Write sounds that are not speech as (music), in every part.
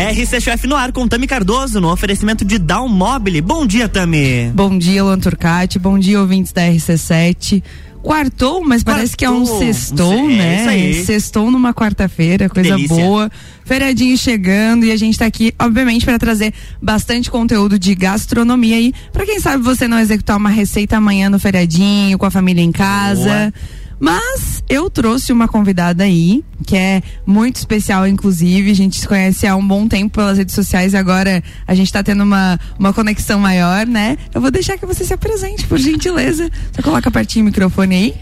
RC Chef no ar com Tami Cardoso, no oferecimento de Down Mobile. Bom dia, Tami. Bom dia, Luan Turcati. Bom dia, ouvintes da RC7 quartou, mas Quartou. parece que é um sextou, é, né? Sextou numa quarta-feira, coisa Delícia. boa. Feriadinho chegando e a gente tá aqui, obviamente, para trazer bastante conteúdo de gastronomia aí. Para quem sabe você não executar uma receita amanhã no feriadinho, com a família em casa. Boa mas eu trouxe uma convidada aí, que é muito especial, inclusive. A gente se conhece há um bom tempo pelas redes sociais e agora a gente está tendo uma, uma conexão maior, né? Eu vou deixar que você se apresente, por gentileza. Você coloca pertinho o microfone aí.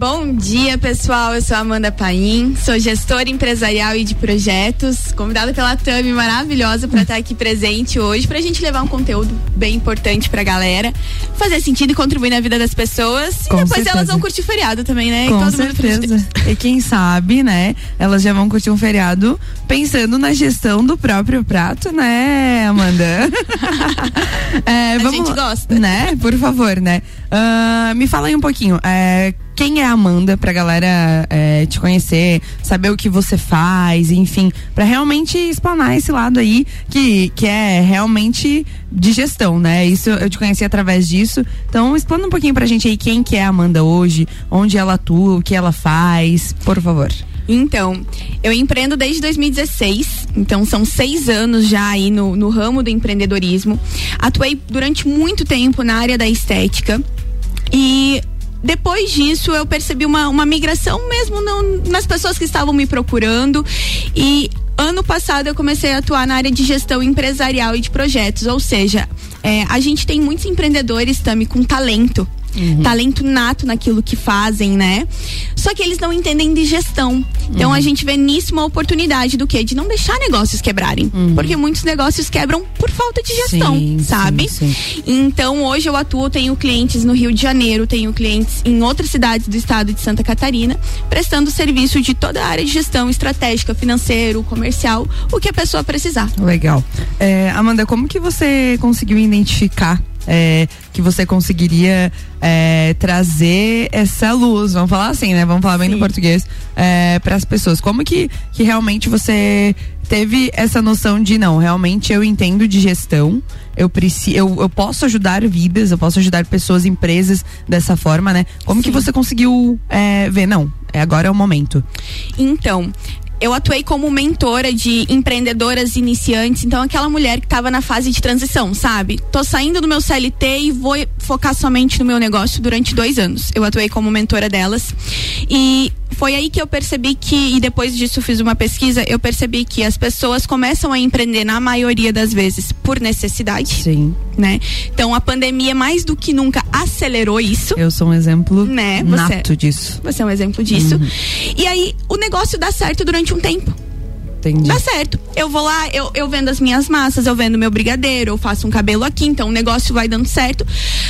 Bom dia, pessoal. Eu sou Amanda Paim, sou gestora empresarial e de projetos, convidada pela Tami maravilhosa para estar aqui presente hoje para a gente levar um conteúdo bem importante para a galera, fazer sentido e contribuir na vida das pessoas Com e depois certeza. elas vão curtir o feriado também, né? Com certeza. E quem sabe, né? Elas já vão curtir um feriado pensando na gestão do próprio prato, né, Amanda? (laughs) é, a gente gosta, né? Por favor, né? Uh, me fala aí um pouquinho. É, quem é a Amanda pra galera é, te conhecer, saber o que você faz, enfim, para realmente explanar esse lado aí que, que é realmente de gestão, né? Isso eu te conheci através disso. Então, explana um pouquinho pra gente aí quem que é a Amanda hoje, onde ela atua, o que ela faz, por favor. Então, eu empreendo desde 2016, então são seis anos já aí no, no ramo do empreendedorismo. Atuei durante muito tempo na área da estética. E depois disso eu percebi uma, uma migração mesmo nas pessoas que estavam me procurando. E ano passado eu comecei a atuar na área de gestão empresarial e de projetos, ou seja, é, a gente tem muitos empreendedores também com talento uhum. talento nato naquilo que fazem, né? Só que eles não entendem de gestão. Então uhum. a gente vê nisso uma oportunidade do quê? De não deixar negócios quebrarem. Uhum. Porque muitos negócios quebram por falta de gestão, sim, sabe? Sim, sim. Então hoje eu atuo, tenho clientes no Rio de Janeiro, tenho clientes em outras cidades do estado de Santa Catarina, prestando serviço de toda a área de gestão estratégica, financeiro, comercial, o que a pessoa precisar. Legal. É, Amanda, como que você conseguiu identificar é, que você conseguiria é, trazer essa luz, vamos falar assim, né? Vamos falar bem Sim. no português, é, para as pessoas. Como que, que realmente você teve essa noção de não, realmente eu entendo de gestão, eu preciso, eu, eu posso ajudar vidas, eu posso ajudar pessoas, empresas dessa forma, né? Como Sim. que você conseguiu é, ver, não, é, agora é o momento? Então, eu atuei como mentora de empreendedoras iniciantes, então aquela mulher que estava na fase de transição, sabe? Tô saindo do meu CLT e vou focar somente no meu negócio durante dois anos. Eu atuei como mentora delas. E foi aí que eu percebi que, e depois disso fiz uma pesquisa, eu percebi que as pessoas começam a empreender na maioria das vezes por necessidade. Sim. Né? Então a pandemia mais do que nunca acelerou isso. Eu sou um exemplo né? Você, nato disso. Você é um exemplo disso. Uhum. E aí o negócio dá certo durante um tempo. Entendi. Dá certo. Eu vou lá, eu, eu vendo as minhas massas, eu vendo meu brigadeiro, eu faço um cabelo aqui, então o negócio vai dando certo.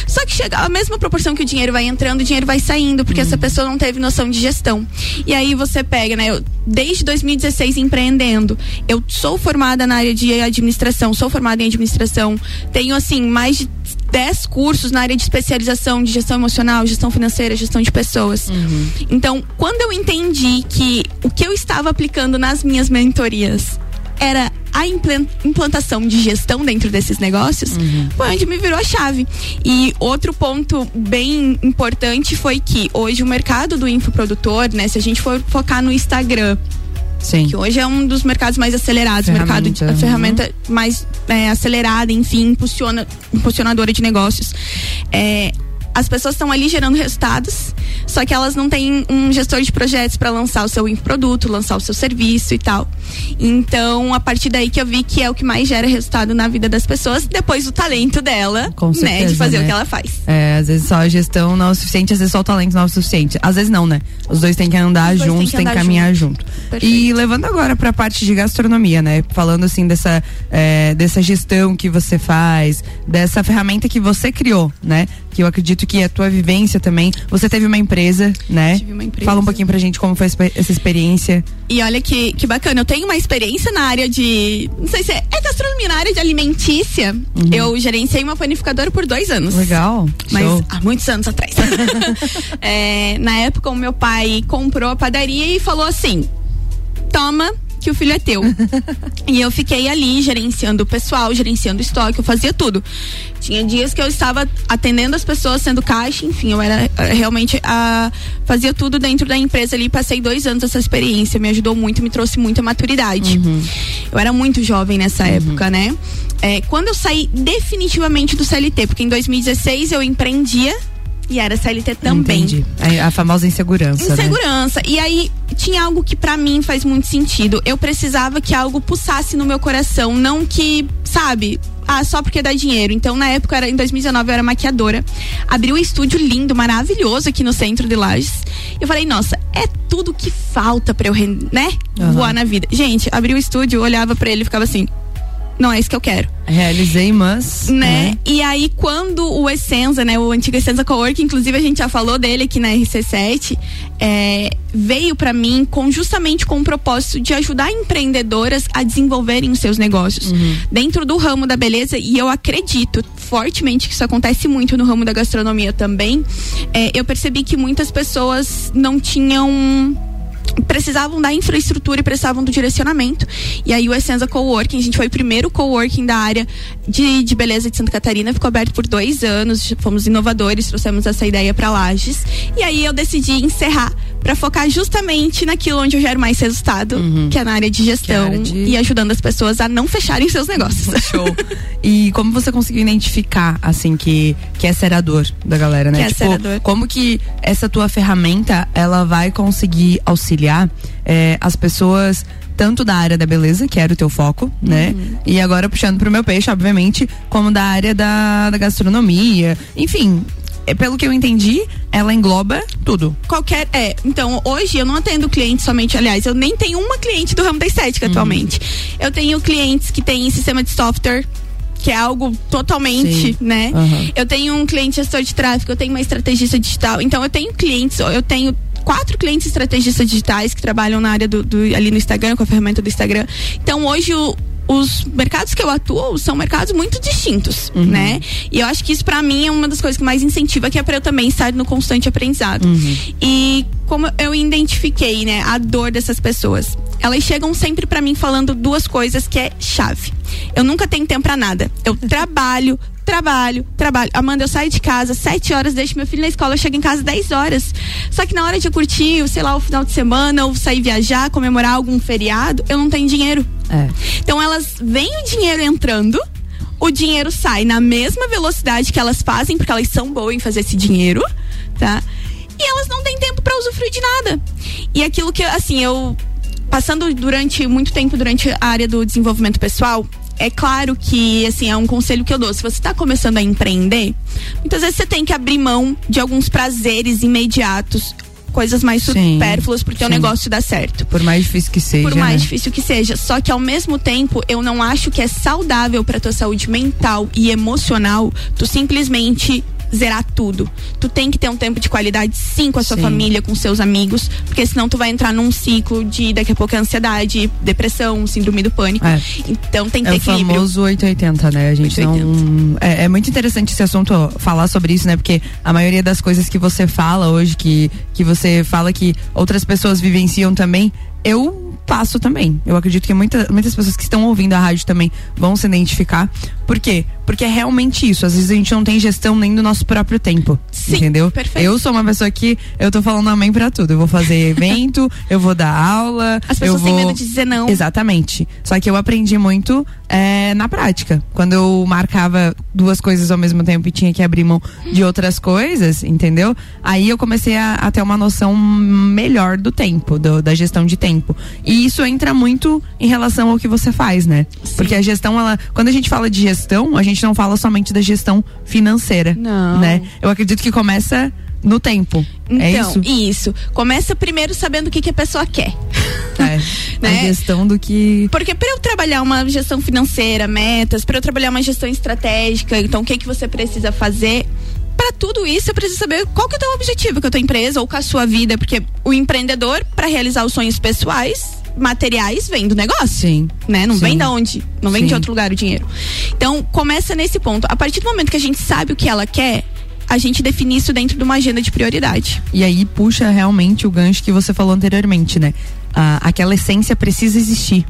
Só que chega a mesma proporção que o dinheiro vai entrando, o dinheiro vai saindo, porque hum. essa pessoa não teve noção de gestão. E aí você pega, né? Eu, desde 2016 empreendendo. Eu sou formada na área de administração, sou formada em administração, tenho assim mais de 10 cursos na área de especialização de gestão emocional, gestão financeira, gestão de pessoas. Uhum. Então, quando eu entendi que o que eu estava aplicando nas minhas mentorias era a implantação de gestão dentro desses negócios, uhum. foi onde me virou a chave. E outro ponto bem importante foi que hoje o mercado do infoprodutor, né, se a gente for focar no Instagram, Sim. Que hoje é um dos mercados mais acelerados, mercado de, a ferramenta uhum. mais é, acelerada, enfim, impulsiona, impulsionadora de negócios. É, as pessoas estão ali gerando resultados, só que elas não têm um gestor de projetos para lançar o seu produto, lançar o seu serviço e tal. Então, a partir daí que eu vi que é o que mais gera resultado na vida das pessoas, depois do talento dela, Com certeza, né, de fazer né? o que ela faz. É, às vezes só a gestão não é o suficiente, às vezes só o talento não é o suficiente. Às vezes não, né? Os dois têm que andar juntos, têm que, têm que caminhar junto. junto. E levando agora para a parte de gastronomia, né? Falando assim dessa é, dessa gestão que você faz, dessa ferramenta que você criou, né? Que eu acredito que é a tua vivência também. Você teve uma empresa, né? Tive uma empresa. Fala um pouquinho pra gente como foi essa experiência. E olha que, que bacana, eu tenho uma experiência na área de. Não sei se é, é gastronomia, na área de alimentícia. Uhum. Eu gerenciei uma panificadora por dois anos. Legal. Mas Show. há muitos anos atrás. (laughs) (laughs) é, na época, o meu pai comprou a padaria e falou assim: toma, que o filho é teu. (laughs) e eu fiquei ali gerenciando o pessoal, gerenciando o estoque, eu fazia tudo. Tinha dias que eu estava atendendo as pessoas, sendo caixa, enfim, eu era eh, realmente a fazia tudo dentro da empresa ali. Passei dois anos essa experiência, me ajudou muito, me trouxe muita maturidade. Uhum. Eu era muito jovem nessa uhum. época, né? É, quando eu saí definitivamente do CLT, porque em 2016 eu empreendia e era CLT também. Entendi. A, a famosa insegurança. Né? Insegurança. Né? E aí tinha algo que para mim faz muito sentido. Eu precisava que algo pulsasse no meu coração, não que, sabe, ah, só porque dá dinheiro. Então, na época, era, em 2019, eu era maquiadora. Abri um estúdio lindo, maravilhoso aqui no centro de Lages. Eu falei, nossa, é tudo que falta pra eu, né? Uhum. Voar na vida. Gente, abri o estúdio, olhava para ele e ficava assim, não é isso que eu quero. Realizei, mas. Né? né? E aí, quando o Essenza, né? O antigo Essenza Cowork, inclusive a gente já falou dele aqui na RC7, é, veio para mim com justamente com o propósito de ajudar empreendedoras a desenvolverem os seus negócios uhum. dentro do ramo da beleza. E eu acredito fortemente que isso acontece muito no ramo da gastronomia também. É, eu percebi que muitas pessoas não tinham precisavam da infraestrutura e precisavam do direcionamento. E aí o Essenza Coworking, a gente foi o primeiro coworking da área de, de beleza de Santa Catarina, ficou aberto por dois anos, fomos inovadores, trouxemos essa ideia para Lages. E aí eu decidi encerrar para focar justamente naquilo onde eu gero mais resultado, uhum. que é na área de gestão área de... e ajudando as pessoas a não fecharem seus negócios. (laughs) Show. e como você conseguiu identificar, assim, que, que essa era a dor da galera, né? Que tipo, essa dor. como que essa tua ferramenta, ela vai conseguir auxiliar é, as pessoas tanto da área da beleza, que era o teu foco, né? Uhum. E agora puxando pro meu peixe, obviamente, como da área da, da gastronomia. Enfim, é, pelo que eu entendi, ela engloba tudo. Qualquer. É, então, hoje eu não atendo clientes somente, aliás, eu nem tenho uma cliente do ramo da estética uhum. atualmente. Eu tenho clientes que têm sistema de software que é algo totalmente, Sim. né? Uhum. Eu tenho um cliente gestor de tráfego, eu tenho uma estrategista digital. Então eu tenho clientes, eu tenho quatro clientes estrategistas digitais que trabalham na área do, do, ali no Instagram, com a ferramenta do Instagram. Então hoje o, os mercados que eu atuo são mercados muito distintos, uhum. né? E eu acho que isso para mim é uma das coisas que mais incentiva, que é para eu também estar no constante aprendizado. Uhum. E como eu identifiquei, né, a dor dessas pessoas. Elas chegam sempre para mim falando duas coisas que é chave. Eu nunca tenho tempo para nada. Eu trabalho, trabalho, trabalho. Amanda, eu saio de casa sete horas, deixo meu filho na escola, eu chego em casa 10 horas. Só que na hora de curtir, sei lá, o final de semana, ou sair viajar, comemorar algum feriado, eu não tenho dinheiro. É. Então elas veem o dinheiro entrando, o dinheiro sai na mesma velocidade que elas fazem, porque elas são boas em fazer esse dinheiro, tá? E elas não têm tempo para usufruir de nada. E aquilo que, assim, eu passando durante muito tempo durante a área do desenvolvimento pessoal, é claro que, assim, é um conselho que eu dou. Se você está começando a empreender, muitas vezes você tem que abrir mão de alguns prazeres imediatos coisas mais sim, supérfluas pro teu sim. negócio dar certo. Por mais difícil que seja. Por mais né? difícil que seja. Só que ao mesmo tempo, eu não acho que é saudável para tua saúde mental e emocional tu simplesmente zerar tudo. Tu tem que ter um tempo de qualidade sim com a sua sim. família, com seus amigos, porque senão tu vai entrar num ciclo de daqui a pouco ansiedade, depressão, síndrome do pânico. É. Então tem que é ter equilíbrio. É o famoso 880, né? A gente 880. não é, é, muito interessante esse assunto falar sobre isso, né? Porque a maioria das coisas que você fala hoje que que você fala que outras pessoas vivenciam também, eu passo também. Eu acredito que muita, muitas pessoas que estão ouvindo a rádio também vão se identificar. Por quê? Porque é realmente isso. Às vezes a gente não tem gestão nem do nosso próprio tempo. Sim, entendeu? Perfeito. Eu sou uma pessoa que eu tô falando amém pra tudo. Eu vou fazer (laughs) evento, eu vou dar aula. As pessoas vou... têm medo de dizer não. Exatamente. Só que eu aprendi muito é, na prática. Quando eu marcava duas coisas ao mesmo tempo e tinha que abrir mão de outras coisas, entendeu? Aí eu comecei a, a ter uma noção melhor do tempo, do, da gestão de tempo. E isso entra muito em relação ao que você faz, né? Sim. Porque a gestão, ela, quando a gente fala de gestão, a gente não fala somente da gestão financeira, não. né? Eu acredito que começa no tempo. É então, é isso? isso. Começa primeiro sabendo o que, que a pessoa quer. É, (laughs) né? A gestão do que. Porque para eu trabalhar uma gestão financeira, metas, para eu trabalhar uma gestão estratégica, então o que, que você precisa fazer? para tudo isso eu preciso saber qual que é o teu objetivo com a tua empresa ou com a sua vida, porque o empreendedor para realizar os sonhos pessoais materiais vem do negócio. Sim. Né? Não Sim. vem da onde? Não vem Sim. de outro lugar o dinheiro. Então, começa nesse ponto. A partir do momento que a gente sabe o que ela quer, a gente define isso dentro de uma agenda de prioridade. E aí puxa realmente o gancho que você falou anteriormente, né? aquela essência precisa existir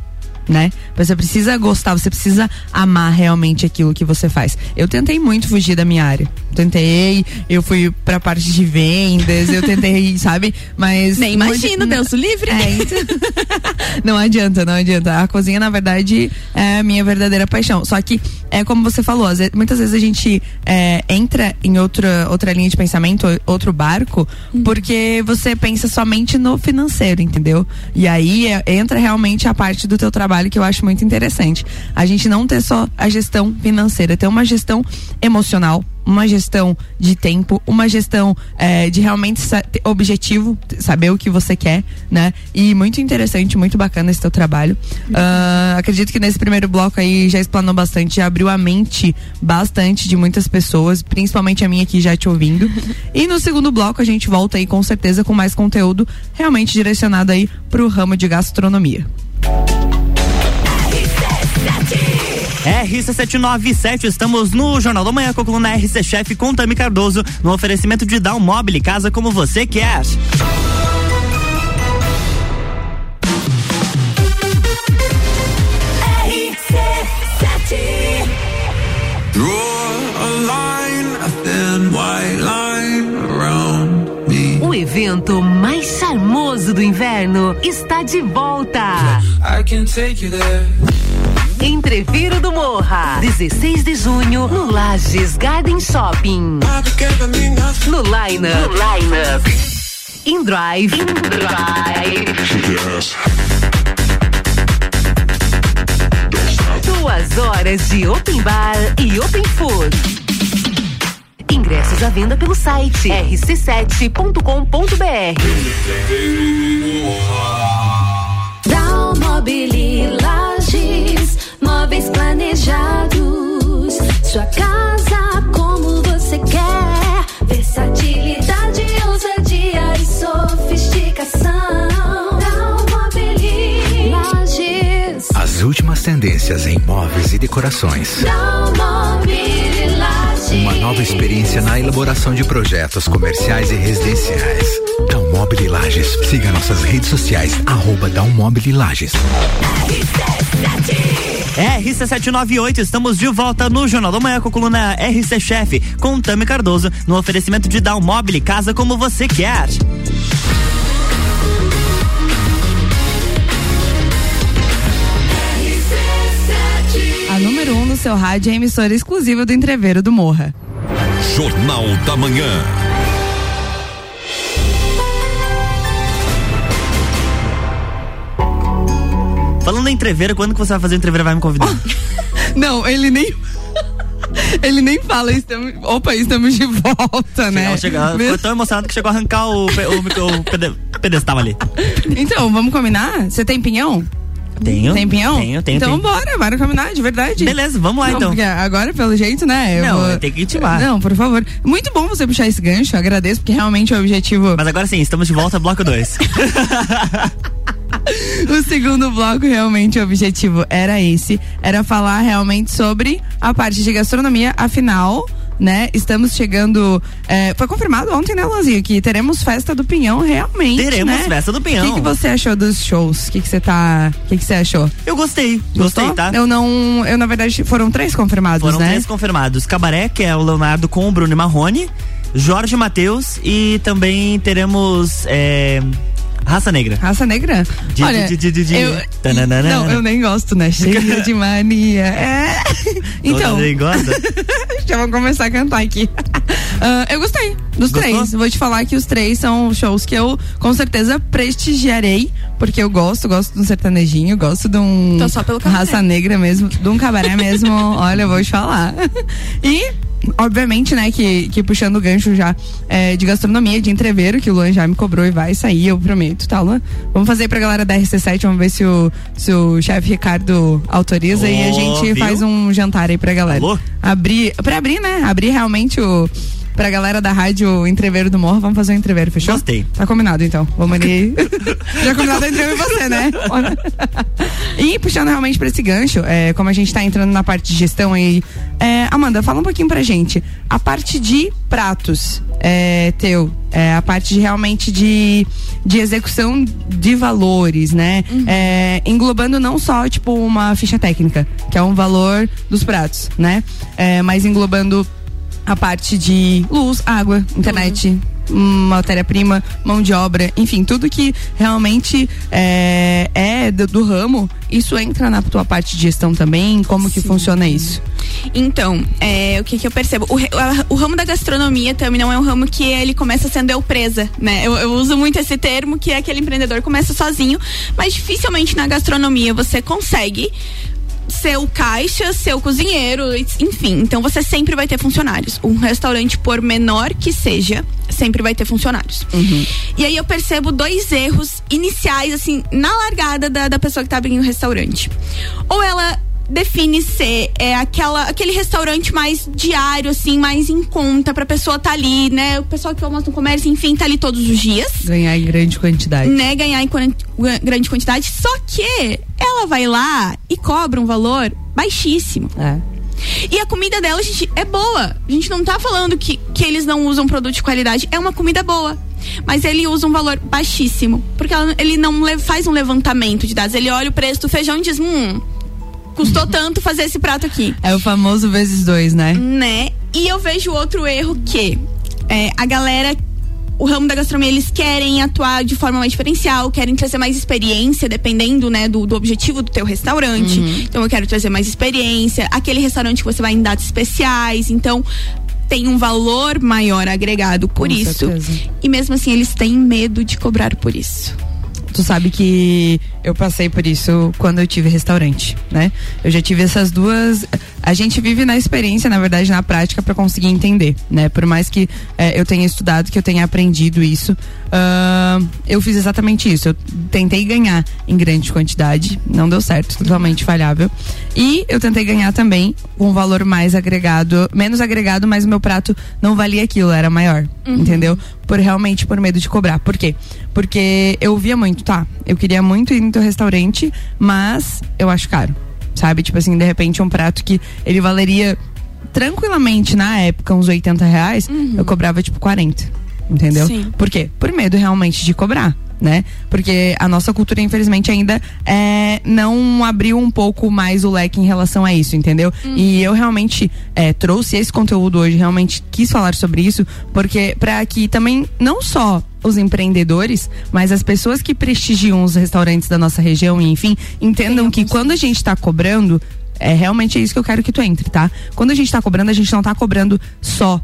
né? Você precisa gostar, você precisa amar realmente aquilo que você faz. Eu tentei muito fugir da minha área. Tentei, eu fui pra parte de vendas, eu tentei, (laughs) sabe? Mas. Nem imagino, Deus livre. (laughs) É, então... (laughs) não adianta, não adianta. A cozinha, na verdade, é a minha verdadeira paixão. Só que, é como você falou, muitas vezes a gente é, entra em outra, outra linha de pensamento, outro barco, uhum. porque você pensa somente no financeiro, entendeu? E aí é, entra realmente a parte do teu trabalho trabalho que eu acho muito interessante. A gente não ter só a gestão financeira, ter uma gestão emocional, uma gestão de tempo, uma gestão é, de realmente ter objetivo, saber o que você quer, né? E muito interessante, muito bacana esse teu trabalho. Uh, acredito que nesse primeiro bloco aí já explanou bastante, já abriu a mente bastante de muitas pessoas, principalmente a minha aqui já te ouvindo. (laughs) e no segundo bloco a gente volta aí com certeza com mais conteúdo realmente direcionado aí pro ramo de gastronomia. RC797, estamos no Jornal da Manhã com a coluna RC Chef com Tami Cardoso, no oferecimento de Down Mobile, casa como você quer. O evento mais charmoso do inverno está de volta. I can take you there. Entreviro do Morra, 16 de junho, no Lages Garden Shopping. No Line Up. No Line Up. In Drive. In Drive. Duas horas de Open Bar e Open Food. Ingressos à venda pelo site rc7.com.br. Dalmobili Lages móveis planejados. Sua casa como você quer. Versatilidade, ousadia e sofisticação. As últimas tendências em móveis e decorações. Uma nova experiência na elaboração de projetos comerciais e residenciais. Dalmobile Lages. Siga nossas redes sociais, arroba Dalmobile Lages. RC798, estamos de volta no Jornal da Manhã com a coluna RC Chef, com Tami Cardoso, no oferecimento de Down Mobile, casa como você quer. A número 1 um no seu rádio é a emissora exclusiva do Entreveiro do Morra. Jornal da Manhã. Falando em entreveira, quando que você vai fazer entreveira vai me convidar? (laughs) Não, ele nem (laughs) ele nem fala, estamos, opa, estamos de volta, né? Chegou, ficou tão emocionado que chegou a arrancar o, o, o pedestal ali. (laughs) Então, vamos combinar? Você tem pinhão? Tenho. Tem pinhão? Tenho, tenho. Então tenho. bora, bora combinar, de verdade. Beleza, vamos lá não, então. agora, pelo jeito, né? Eu não, vou... tem que intimar. Não, por favor. Muito bom você puxar esse gancho, agradeço, porque realmente é o objetivo. Mas agora sim, estamos de volta, bloco 2. (laughs) o segundo bloco, realmente, o objetivo era esse. Era falar realmente sobre a parte de gastronomia. Afinal, né? Estamos chegando. É, foi confirmado ontem, né, Lanzinho? Que teremos festa do Pinhão realmente. Teremos né? festa do Pinhão. O que, que, você achou dos shows? O que, que você tá. O que, que você achou? Eu gostei. Gostou? Gostei, tá? Eu não. Eu, na verdade, foram três confirmados, foram né? Foram três confirmados. Cabaré, que é o Leonardo com o Bruno Marrone. Jorge Matheus e também teremos. É, Raça Negra. Raça Negra? De, Olha, de, de, de, eu, não, eu nem gosto, né? Cheio (laughs) de mania. É. Então. Você gosta? (laughs) Já vamos começar a cantar aqui. Uh, (laughs) eu gostei dos Gostou? três. Vou te falar que os três são shows que eu com certeza prestigiarei, porque eu gosto, gosto de um sertanejinho, gosto de um Tô só pelo raça negra mesmo, de um cabaré mesmo. Olha, eu vou te falar. E obviamente, né, que, que puxando o gancho já é, de gastronomia, de entreveiro, que o Luan já me cobrou e vai sair, eu prometo, tá, Luan? Vamos fazer pra galera da RC7, vamos ver se o, se o chefe Ricardo autoriza oh, e a gente viu? faz um jantar aí pra galera. Alô? Abrir, pra abrir, né? Abrir realmente o pra galera da rádio Entreveiro do Morro, vamos fazer um entreveiro, fechou? Gostei. Tá combinado então. Vamos ali. (laughs) Já combinado entre eu e você, né? (laughs) e puxando realmente pra esse gancho, é, como a gente tá entrando na parte de gestão aí, é, Amanda, fala um pouquinho pra gente. A parte de pratos, é, teu, é, a parte de realmente de, de execução de valores, né? Uhum. É, englobando não só, tipo, uma ficha técnica, que é um valor dos pratos, né? É, mas englobando a parte de luz, água, internet, uhum matéria-prima, mão de obra, enfim, tudo que realmente é, é do, do, ramo, isso entra na tua parte de gestão também? Como Sim. que funciona isso? Então, é, o que, que eu percebo? O, o, ramo da gastronomia também não é um ramo que ele começa sendo eu presa, né? Eu, eu uso muito esse termo, que é aquele empreendedor começa sozinho, mas dificilmente na gastronomia você consegue seu caixa, seu cozinheiro, enfim. Então você sempre vai ter funcionários. Um restaurante, por menor que seja, sempre vai ter funcionários. Uhum. E aí eu percebo dois erros iniciais, assim, na largada da, da pessoa que tá abrindo o restaurante. Ou ela define ser é aquela aquele restaurante mais diário assim, mais em conta pra pessoa tá ali, né? O pessoal que almoça no comércio, enfim, tá ali todos os dias. Ganhar em grande quantidade. Né? Ganhar em grande quantidade, só que ela vai lá e cobra um valor baixíssimo. É. E a comida dela, gente, é boa. A gente não tá falando que, que eles não usam produto de qualidade. É uma comida boa. Mas ele usa um valor baixíssimo. Porque ela, ele não faz um levantamento de dados. Ele olha o preço do feijão e diz: hum, custou tanto fazer esse prato aqui. É o famoso vezes dois, né? Né? E eu vejo outro erro que é, a galera o ramo da gastronomia eles querem atuar de forma mais diferencial, querem trazer mais experiência, dependendo, né, do, do objetivo do teu restaurante. Uhum. Então eu quero trazer mais experiência, aquele restaurante que você vai em datas especiais, então tem um valor maior agregado por Com isso. Certeza. E mesmo assim eles têm medo de cobrar por isso. Tu sabe que eu passei por isso quando eu tive restaurante, né? Eu já tive essas duas. A gente vive na experiência, na verdade, na prática, para conseguir entender, né? Por mais que é, eu tenha estudado, que eu tenha aprendido isso, uh, eu fiz exatamente isso. Eu tentei ganhar em grande quantidade, não deu certo, totalmente falhável. E eu tentei ganhar também com um valor mais agregado, menos agregado, mas o meu prato não valia aquilo, era maior, uhum. entendeu? Por realmente por medo de cobrar. Por quê? Porque eu via muito, tá? Eu queria muito ir no teu restaurante, mas eu acho caro. Sabe? Tipo assim, de repente um prato que ele valeria tranquilamente na época uns 80 reais, uhum. eu cobrava tipo 40. Entendeu? Sim. Por quê? Por medo realmente de cobrar né? Porque a nossa cultura, infelizmente, ainda é, não abriu um pouco mais o leque em relação a isso, entendeu? Uhum. E eu realmente é, trouxe esse conteúdo hoje, realmente quis falar sobre isso, porque para que também não só os empreendedores, mas as pessoas que prestigiam os restaurantes da nossa região, e enfim, entendam que quando a gente está cobrando, é realmente é isso que eu quero que tu entre, tá? Quando a gente está cobrando, a gente não está cobrando só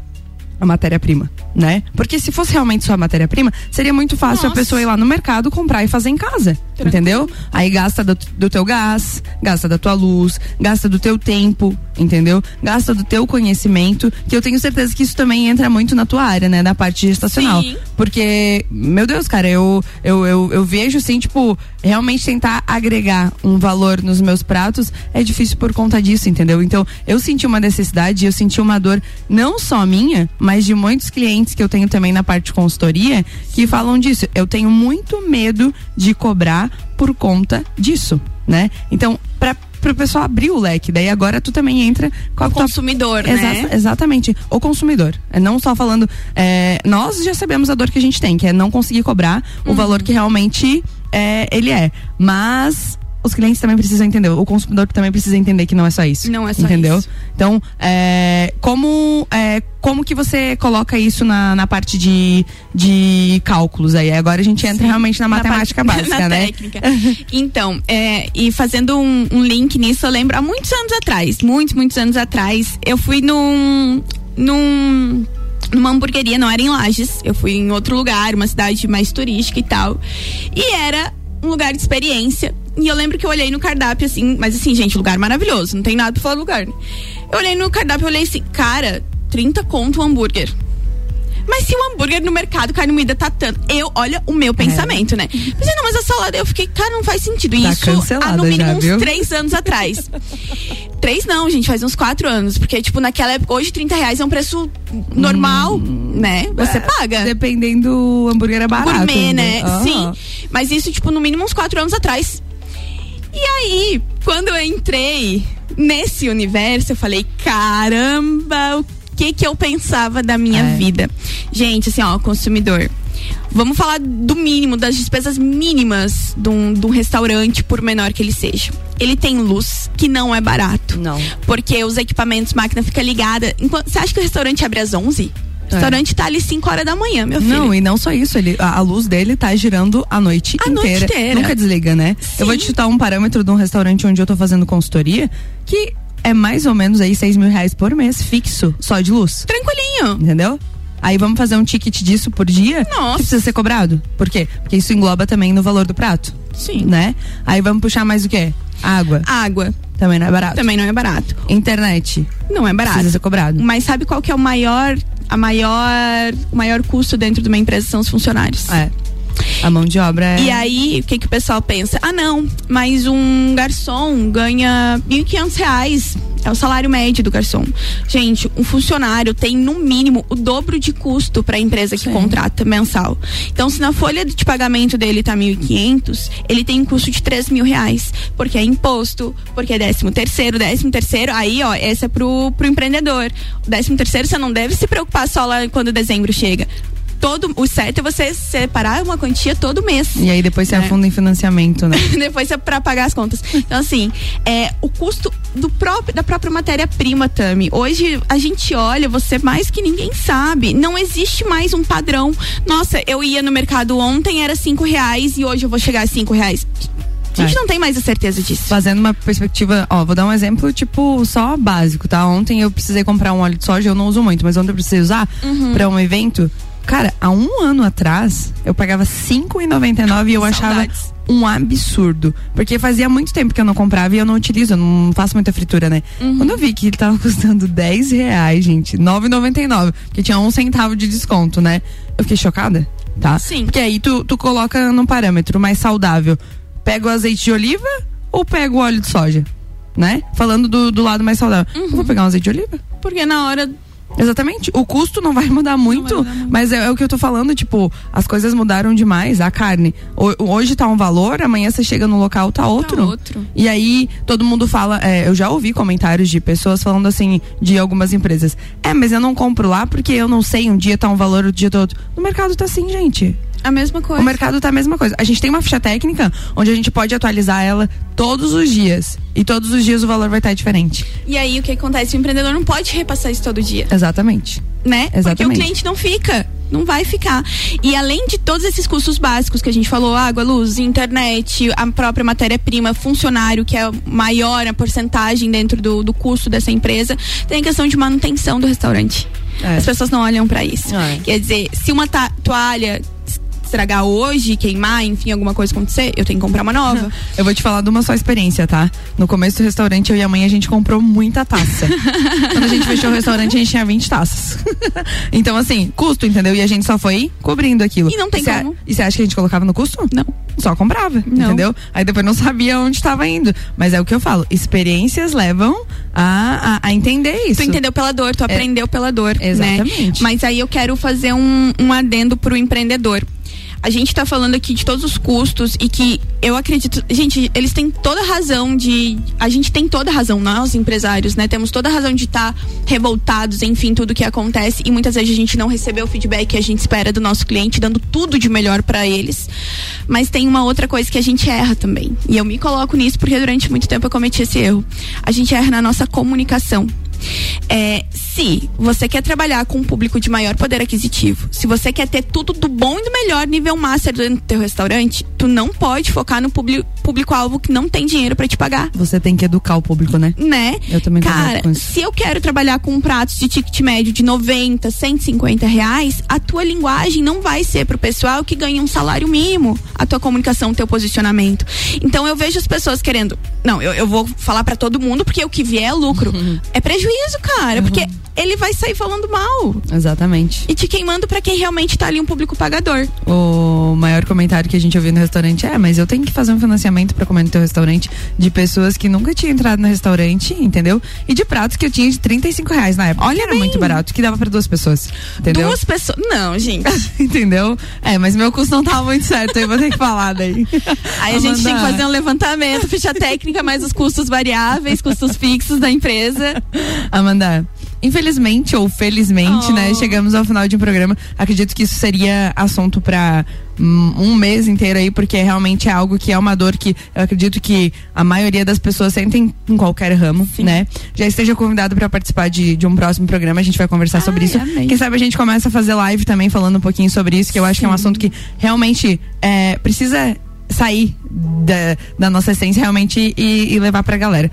a matéria-prima, né? Porque se fosse realmente só a matéria-prima, seria muito fácil Nossa. a pessoa ir lá no mercado comprar e fazer em casa, Tranquilo. entendeu? Aí gasta do, do teu gás, gasta da tua luz, gasta do teu tempo, entendeu? Gasta do teu conhecimento, que eu tenho certeza que isso também entra muito na tua área, né? Na parte gestacional. Sim. Porque, meu Deus, cara, eu, eu, eu, eu vejo assim, tipo, realmente tentar agregar um valor nos meus pratos é difícil por conta disso, entendeu? Então, eu senti uma necessidade, eu senti uma dor, não só minha, mas de muitos clientes que eu tenho também na parte de consultoria, que falam disso. Eu tenho muito medo de cobrar por conta disso, né? Então, para para o pessoal abrir o leque. Daí agora tu também entra com o consumidor, tua... né? Exa exatamente. O consumidor. É não só falando. É, nós já sabemos a dor que a gente tem, que é não conseguir cobrar uhum. o valor que realmente é, ele é. Mas os clientes também precisam entender, o consumidor também precisa entender que não é só isso. Não é só entendeu? isso. Então, é, como, é, como que você coloca isso na, na parte de, de cálculos aí? Agora a gente entra Sim, realmente na, na matemática parte, (laughs) básica, na né? Técnica. então, é, e fazendo um, um link nisso, eu lembro há muitos anos atrás, muitos, muitos anos atrás, eu fui num. num numa hamburgueria, não era em Lages, eu fui em outro lugar, uma cidade mais turística e tal. E era um lugar de experiência. E eu lembro que eu olhei no cardápio assim, mas assim, gente, lugar maravilhoso, não tem nada pra falar do lugar. Né? Eu olhei no cardápio e olhei assim, cara, 30 conto o hambúrguer. Mas se o hambúrguer no mercado, carne moída tá tanto. Eu, olha o meu pensamento, é. né? Mas, não, mas a salada, eu fiquei, cara, não faz sentido. Tá Isso há no mínimo já, uns três anos atrás. (laughs) três não, gente, faz uns quatro anos. Porque, tipo, naquela época, hoje 30 reais é um preço normal, hum, né? Você é, paga. Dependendo do hambúrguer é barato. Gourmet, né? né? Sim. Mas isso, tipo, no mínimo uns quatro anos atrás. E aí, quando eu entrei nesse universo, eu falei, caramba, o que que eu pensava da minha é. vida? Gente, assim, ó, consumidor. Vamos falar do mínimo, das despesas mínimas de um, de um restaurante, por menor que ele seja. Ele tem luz, que não é barato. Não. Porque os equipamentos, máquina fica ligada. Enquanto, você acha que o restaurante abre às 11? O restaurante tá ali 5 horas da manhã, meu filho. Não, e não só isso, ele, a, a luz dele tá girando a noite a inteira. Noite inteira. Nunca desliga, né? Sim. Eu vou te chutar um parâmetro de um restaurante onde eu tô fazendo consultoria, que é mais ou menos aí 6 mil reais por mês, fixo, só de luz. Tranquilinho. Entendeu? Aí vamos fazer um ticket disso por dia? Nossa. Que precisa ser cobrado. Por quê? Porque isso engloba também no valor do prato. Sim. Né? Aí vamos puxar mais o quê? Água. Água. Também não é barato. Também não é barato. Internet. Não é barato. Precisa ser cobrado. Mas sabe qual que é o maior, a maior, o maior custo dentro de uma empresa são os funcionários. É. A mão de obra é. E aí, o que, que o pessoal pensa? Ah, não, mas um garçom ganha R$ 1.500. É o salário médio do garçom. Gente, um funcionário tem no mínimo o dobro de custo para a empresa que Sim. contrata mensal. Então, se na folha de pagamento dele tá 1.500, ele tem um custo de 3 mil reais. Porque é imposto, porque é décimo terceiro, décimo terceiro, aí, ó, esse é pro, pro empreendedor. O décimo terceiro você não deve se preocupar só lá quando dezembro chega todo o certo é você separar uma quantia todo mês. E aí depois você né? afunda em financiamento, né? (laughs) depois é para pagar as contas. Então assim, é o custo do próprio da própria matéria-prima, Tami. Hoje a gente olha, você mais que ninguém sabe, não existe mais um padrão. Nossa, eu ia no mercado ontem era cinco reais e hoje eu vou chegar a cinco reais. A gente é. não tem mais a certeza disso. Fazendo uma perspectiva, ó, vou dar um exemplo, tipo, só básico, tá? Ontem eu precisei comprar um óleo de soja, eu não uso muito, mas ontem eu precisei usar uhum. para um evento. Cara, há um ano atrás, eu pagava R$5,99 e eu achava um absurdo. Porque fazia muito tempo que eu não comprava e eu não utilizo, eu não faço muita fritura, né? Uhum. Quando eu vi que ele tava (laughs) custando 10 reais, gente, R$9,99, porque tinha um centavo de desconto, né? Eu fiquei chocada, tá? Sim. Porque aí tu, tu coloca num parâmetro mais saudável. Pega o azeite de oliva ou pega o óleo de soja? Né? Falando do, do lado mais saudável. Uhum. Eu vou pegar um azeite de oliva. Porque na hora Exatamente. O custo não vai mudar muito, vai mudar muito. mas é, é, o que eu tô falando, tipo, as coisas mudaram demais. A carne. hoje tá um valor, amanhã você chega no local, tá outro. Tá outro. E aí todo mundo fala, é, eu já ouvi comentários de pessoas falando assim, de algumas empresas. É, mas eu não compro lá porque eu não sei, um dia tá um valor, o dia todo. No mercado tá assim, gente. A mesma coisa. O mercado tá a mesma coisa. A gente tem uma ficha técnica onde a gente pode atualizar ela todos os dias. E todos os dias o valor vai estar diferente. E aí o que acontece? O empreendedor não pode repassar isso todo dia. Exatamente. Né? Exatamente. Porque o cliente não fica não vai ficar. E além de todos esses custos básicos que a gente falou, água, luz, internet, a própria matéria-prima, funcionário, que é maior a porcentagem dentro do, do custo dessa empresa, tem a questão de manutenção do restaurante. É. As pessoas não olham para isso. É. Quer dizer, se uma toalha estragar hoje, queimar, enfim, alguma coisa acontecer, eu tenho que comprar uma nova. Eu vou te falar de uma só experiência, tá? No começo do restaurante, eu e a mãe, a gente comprou muita taça. (laughs) Quando a gente fechou o restaurante, a gente tinha 20 taças. (laughs) então, assim, custo, entendeu? E a gente só foi cobrindo aquilo. E não tem e como. e você acha que a gente colocava no custo? Não. Só comprava, não. entendeu? Aí depois não sabia onde estava indo. Mas é o que eu falo, experiências levam a, a, a entender isso. Tu entendeu pela dor, tu é. aprendeu pela dor. Né? Exatamente. Né? Mas aí eu quero fazer um, um adendo pro empreendedor a gente está falando aqui de todos os custos e que eu acredito, gente, eles têm toda a razão de, a gente tem toda a razão, nós empresários, né, temos toda a razão de estar tá revoltados, enfim, tudo que acontece e muitas vezes a gente não recebeu o feedback que a gente espera do nosso cliente, dando tudo de melhor para eles. Mas tem uma outra coisa que a gente erra também. E eu me coloco nisso porque durante muito tempo eu cometi esse erro. A gente erra na nossa comunicação. É, se você quer trabalhar com um público de maior poder aquisitivo, se você quer ter tudo do bom e do melhor nível master dentro do teu restaurante, tu não pode focar no público-alvo que não tem dinheiro para te pagar. Você tem que educar o público, né? Né? Eu também Cara, se eu quero trabalhar com pratos de ticket médio de 90, 150 reais, a tua linguagem não vai ser pro pessoal que ganha um salário mínimo, a tua comunicação, o teu posicionamento. Então eu vejo as pessoas querendo, não, eu, eu vou falar para todo mundo porque o que vier é lucro. Uhum. (laughs) É prejuízo, cara, uhum. porque ele vai sair falando mal. Exatamente. E te queimando para quem realmente tá ali um público pagador. O maior comentário que a gente ouviu no restaurante é, mas eu tenho que fazer um financiamento para comer no teu restaurante de pessoas que nunca tinham entrado no restaurante, entendeu? E de pratos que eu tinha de 35 reais na época. Olha, era bem. muito barato, que dava para duas pessoas. Entendeu? Duas pessoas. Não, gente. (laughs) entendeu? É, mas meu custo não tava muito certo, eu vou ter que falar daí. (laughs) Aí a gente tem que fazer um levantamento, ficha técnica, mais os custos variáveis, custos fixos da empresa. Amanda, Infelizmente ou felizmente, né, oh. né? Chegamos ao final de um programa. Acredito que isso seria assunto para um, um mês inteiro aí, porque realmente é algo que é uma dor que eu acredito que a maioria das pessoas sentem em qualquer ramo, Sim. né? Já esteja convidado para participar de, de um próximo programa, a gente vai conversar Ai, sobre isso. Amei. Quem sabe a gente começa a fazer live também falando um pouquinho sobre isso, que eu acho Sim. que é um assunto que realmente é, precisa sair da, da nossa essência realmente e, e levar pra galera.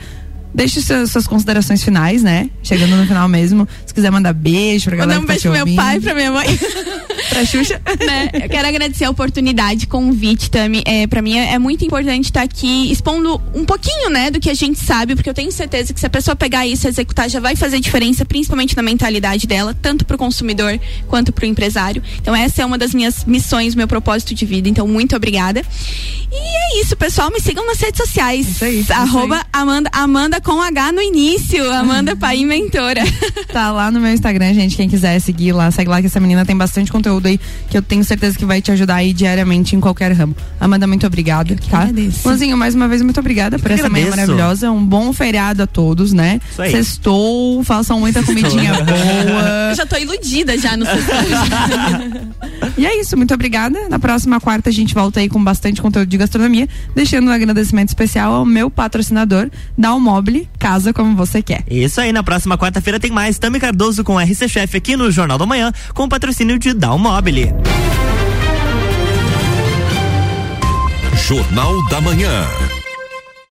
Deixe suas, suas considerações finais, né? Chegando no final mesmo. Se quiser mandar beijo pra galera. Mandar um beijo tá pro meu pai, pra minha mãe. (laughs) pra Xuxa. né? Eu quero agradecer a oportunidade, convite, Tami. É, pra mim é, é muito importante estar aqui expondo um pouquinho, né, do que a gente sabe, porque eu tenho certeza que se a pessoa pegar isso e executar, já vai fazer diferença, principalmente na mentalidade dela, tanto pro consumidor quanto pro empresário. Então, essa é uma das minhas missões, meu propósito de vida. Então, muito obrigada. E é isso, pessoal. Me sigam nas redes sociais. Isso aí. Arroba isso aí. Amanda, Amanda com H no início. Amanda (laughs) Pai Mentora. Tá lá no meu Instagram, gente. Quem quiser seguir lá, segue lá que essa menina tem bastante conteúdo aí que eu tenho certeza que vai te ajudar aí diariamente em qualquer ramo. Amanda, muito obrigada, tá? Agradeço. Luzinho, mais uma vez, muito obrigada por essa manhã maravilhosa. Um bom feriado a todos, né? Sextou, façam muita comidinha boa. (laughs) Eu já tô iludida já no (laughs) E é isso, muito obrigada. Na próxima quarta a gente volta aí com bastante conteúdo de gastronomia, deixando um agradecimento especial ao meu patrocinador, Dalmobile, casa como você quer. Isso aí, na próxima quarta-feira tem mais Tami Cardoso com RC Chef aqui no Jornal da Manhã, com patrocínio de Dalmobile. Jornal da Manhã.